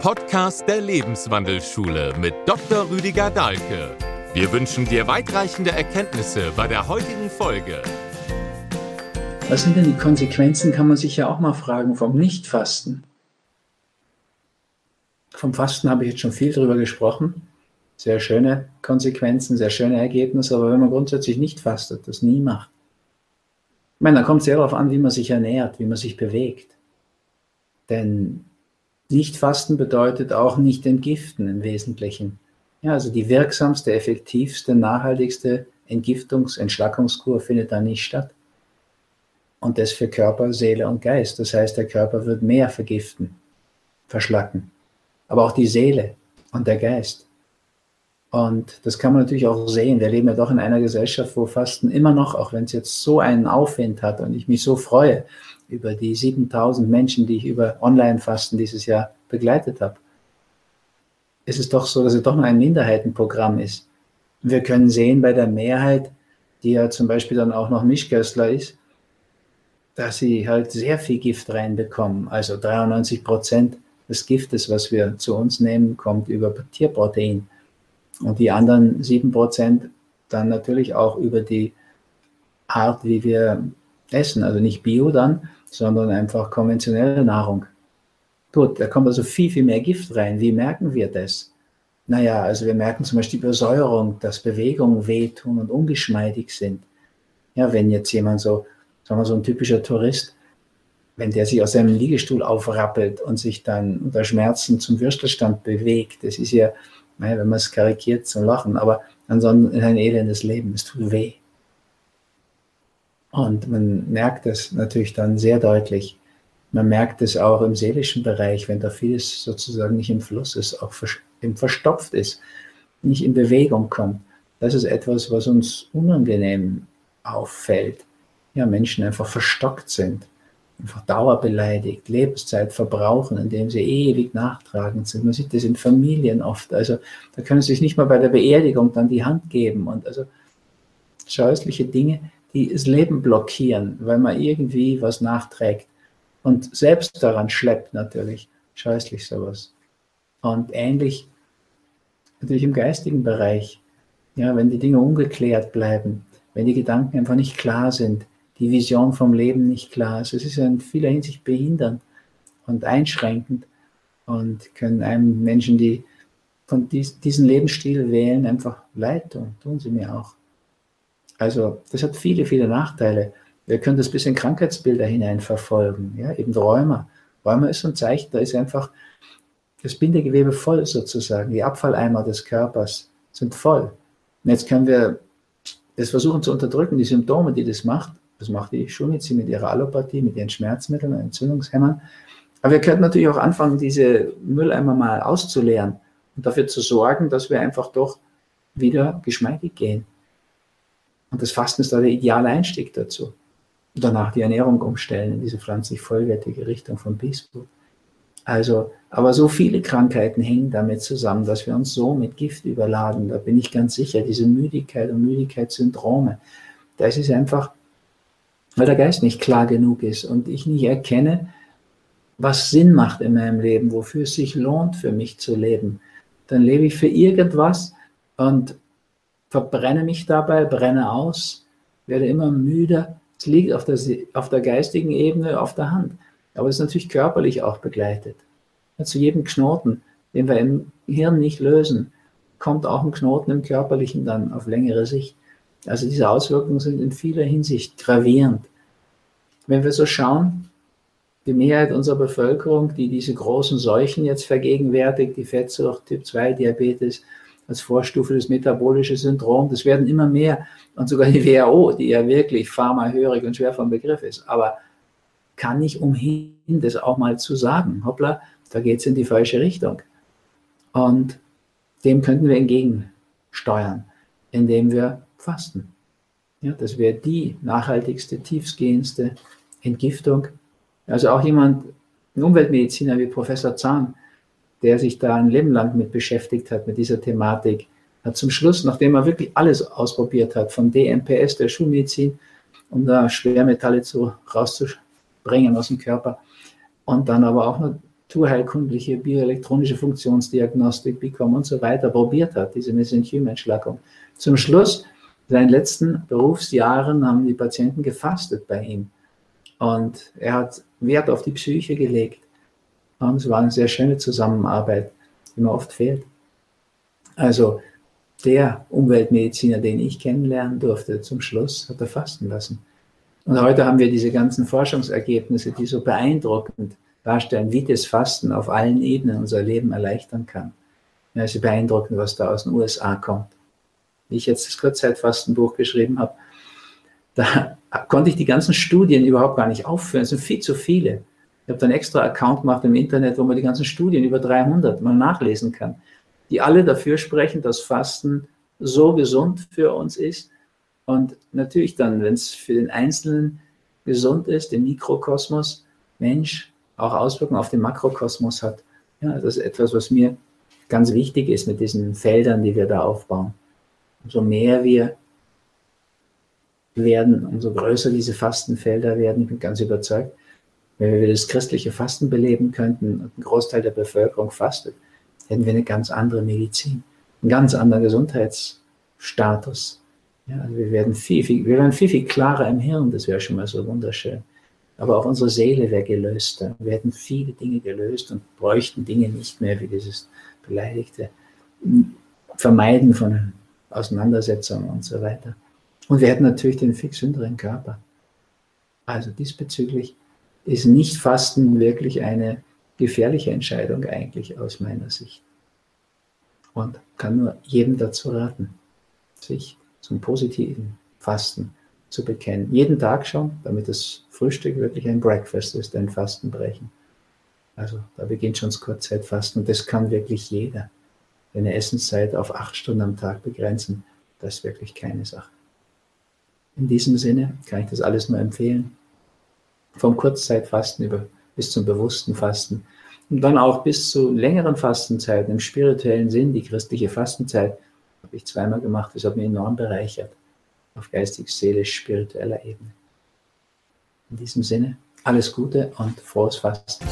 Podcast der Lebenswandelschule mit Dr. Rüdiger Dahlke. Wir wünschen dir weitreichende Erkenntnisse bei der heutigen Folge. Was sind denn die Konsequenzen, kann man sich ja auch mal fragen, vom Nichtfasten? Vom Fasten habe ich jetzt schon viel drüber gesprochen. Sehr schöne Konsequenzen, sehr schöne Ergebnisse, aber wenn man grundsätzlich nicht fastet, das nie macht. Ich meine, da kommt es sehr darauf an, wie man sich ernährt, wie man sich bewegt. Denn Nichtfasten bedeutet auch nicht entgiften im Wesentlichen. Ja, also die wirksamste, effektivste, nachhaltigste Entgiftungs-, Entschlackungskur findet da nicht statt. Und das für Körper, Seele und Geist. Das heißt, der Körper wird mehr vergiften, verschlacken. Aber auch die Seele und der Geist. Und das kann man natürlich auch sehen. Wir leben ja doch in einer Gesellschaft, wo Fasten immer noch, auch wenn es jetzt so einen Aufwind hat und ich mich so freue über die 7000 Menschen, die ich über Online-Fasten dieses Jahr begleitet habe, ist es doch so, dass es doch noch ein Minderheitenprogramm ist. wir können sehen bei der Mehrheit, die ja zum Beispiel dann auch noch Mischköstler ist, dass sie halt sehr viel Gift reinbekommen. Also 93 Prozent des Giftes, was wir zu uns nehmen, kommt über Tierprotein. Und die anderen 7 Prozent dann natürlich auch über die Art, wie wir essen. Also nicht Bio dann, sondern einfach konventionelle Nahrung. Gut, da kommt also viel, viel mehr Gift rein. Wie merken wir das? Naja, also wir merken zum Beispiel die Übersäuerung, dass Bewegungen wehtun und ungeschmeidig sind. Ja, wenn jetzt jemand so, sagen wir so ein typischer Tourist, wenn der sich aus seinem Liegestuhl aufrappelt und sich dann unter Schmerzen zum Würstelstand bewegt, das ist ja, naja, wenn man es karikiert, zum Lachen, aber ansonsten ein elendes Leben, es tut weh. Und man merkt es natürlich dann sehr deutlich. Man merkt es auch im seelischen Bereich, wenn da vieles sozusagen nicht im Fluss ist, auch verstopft ist, nicht in Bewegung kommt. Das ist etwas, was uns unangenehm auffällt. Ja, Menschen einfach verstockt sind, einfach dauerbeleidigt, Lebenszeit verbrauchen, indem sie ewig nachtragend sind. Man sieht das in Familien oft. Also da können sie sich nicht mal bei der Beerdigung dann die Hand geben und also scheußliche Dinge, die das Leben blockieren, weil man irgendwie was nachträgt und selbst daran schleppt natürlich. Scheußlich sowas. Und ähnlich natürlich im geistigen Bereich, ja, wenn die Dinge ungeklärt bleiben, wenn die Gedanken einfach nicht klar sind, die Vision vom Leben nicht klar ist, es ist in vieler Hinsicht behindernd und einschränkend und können einem Menschen, die von dies, diesen Lebensstil wählen, einfach leid tun. Tun sie mir auch. Also das hat viele, viele Nachteile. Wir können das bis in Krankheitsbilder hinein verfolgen. Ja, eben Rheuma. Rheuma ist so ein Zeichen, da ist einfach das Bindegewebe voll sozusagen. Die Abfalleimer des Körpers sind voll. Und jetzt können wir das versuchen zu unterdrücken, die Symptome, die das macht. Das macht die Schulmedizin mit ihrer Allopathie, mit ihren Schmerzmitteln, Entzündungshämmern. Aber wir könnten natürlich auch anfangen, diese Mülleimer mal auszuleeren und dafür zu sorgen, dass wir einfach doch wieder geschmeidig gehen. Und das Fasten ist da der ideale Einstieg dazu. Und danach die Ernährung umstellen in diese pflanzlich vollwertige Richtung von Peace Food. Also, aber so viele Krankheiten hängen damit zusammen, dass wir uns so mit Gift überladen. Da bin ich ganz sicher, diese Müdigkeit und Müdigkeitssyndrome. Da ist es einfach, weil der Geist nicht klar genug ist und ich nicht erkenne, was Sinn macht in meinem Leben, wofür es sich lohnt für mich zu leben. Dann lebe ich für irgendwas und verbrenne mich dabei, brenne aus, werde immer müder. Es liegt auf der, auf der geistigen Ebene auf der Hand. Aber es ist natürlich körperlich auch begleitet. Zu jedem Knoten, den wir im Hirn nicht lösen, kommt auch ein Knoten im körperlichen dann auf längere Sicht. Also diese Auswirkungen sind in vieler Hinsicht gravierend. Wenn wir so schauen, die Mehrheit unserer Bevölkerung, die diese großen Seuchen jetzt vergegenwärtigt, die Fettsucht, Typ 2 Diabetes, als Vorstufe des metabolischen Syndroms. Das werden immer mehr. Und sogar die WHO, die ja wirklich pharmahörig und schwer vom Begriff ist, aber kann nicht umhin, das auch mal zu sagen. Hoppla, da geht es in die falsche Richtung. Und dem könnten wir entgegensteuern, indem wir fasten. Ja, das wäre die nachhaltigste, tiefstgehendste Entgiftung. Also auch jemand, ein Umweltmediziner wie Professor Zahn, der sich da ein Leben lang mit beschäftigt hat, mit dieser Thematik, hat zum Schluss, nachdem er wirklich alles ausprobiert hat, von DMPS, der Schulmedizin, um da Schwermetalle zu, rauszubringen aus dem Körper, und dann aber auch naturheilkundliche, bioelektronische Funktionsdiagnostik, BICOM und so weiter probiert hat, diese Mesenchyme-Entschlackung. Zum Schluss, in seinen letzten Berufsjahren, haben die Patienten gefastet bei ihm. Und er hat Wert auf die Psyche gelegt. Und es war eine sehr schöne Zusammenarbeit, die mir oft fehlt. Also der Umweltmediziner, den ich kennenlernen durfte, zum Schluss hat er fasten lassen. Und heute haben wir diese ganzen Forschungsergebnisse, die so beeindruckend darstellen, wie das Fasten auf allen Ebenen unser Leben erleichtern kann. Es ist beeindruckend, was da aus den USA kommt. Wie ich jetzt das Kurzzeitfastenbuch geschrieben habe, da konnte ich die ganzen Studien überhaupt gar nicht aufführen. Es sind viel zu viele. Ich habe dann extra Account gemacht im Internet, wo man die ganzen Studien über 300 mal nachlesen kann, die alle dafür sprechen, dass Fasten so gesund für uns ist. Und natürlich dann, wenn es für den Einzelnen gesund ist, den Mikrokosmos, Mensch, auch Auswirkungen auf den Makrokosmos hat. Ja, das ist etwas, was mir ganz wichtig ist mit diesen Feldern, die wir da aufbauen. Umso mehr wir werden, umso größer diese Fastenfelder werden. Ich bin ganz überzeugt, wenn wir das christliche Fasten beleben könnten und ein Großteil der Bevölkerung fastet, hätten wir eine ganz andere Medizin, einen ganz anderen Gesundheitsstatus. Ja, also wir werden viel, viel, wir werden viel, viel klarer im Hirn, das wäre schon mal so wunderschön aber auch unsere Seele wäre gelöster. Wir hätten viele Dinge gelöst und bräuchten Dinge nicht mehr wie dieses beleidigte Vermeiden von Auseinandersetzungen und so weiter. Und wir hätten natürlich den fix gesünderen Körper. Also diesbezüglich ist nicht Fasten wirklich eine gefährliche Entscheidung eigentlich aus meiner Sicht. Und kann nur jedem dazu raten, sich zum positiven Fasten zu bekennen. Jeden Tag schon, damit das Frühstück wirklich ein Breakfast ist, ein Fastenbrechen. Also da beginnt schon das Kurzzeitfasten und das kann wirklich jeder. Eine Essenszeit auf acht Stunden am Tag begrenzen, das ist wirklich keine Sache. In diesem Sinne kann ich das alles nur empfehlen. Vom Kurzzeitfasten über bis zum bewussten Fasten und dann auch bis zu längeren Fastenzeiten im spirituellen Sinn, die christliche Fastenzeit, habe ich zweimal gemacht, das hat mich enorm bereichert auf geistig-seelisch-spiritueller Ebene. In diesem Sinne, alles Gute und frohes Fasten.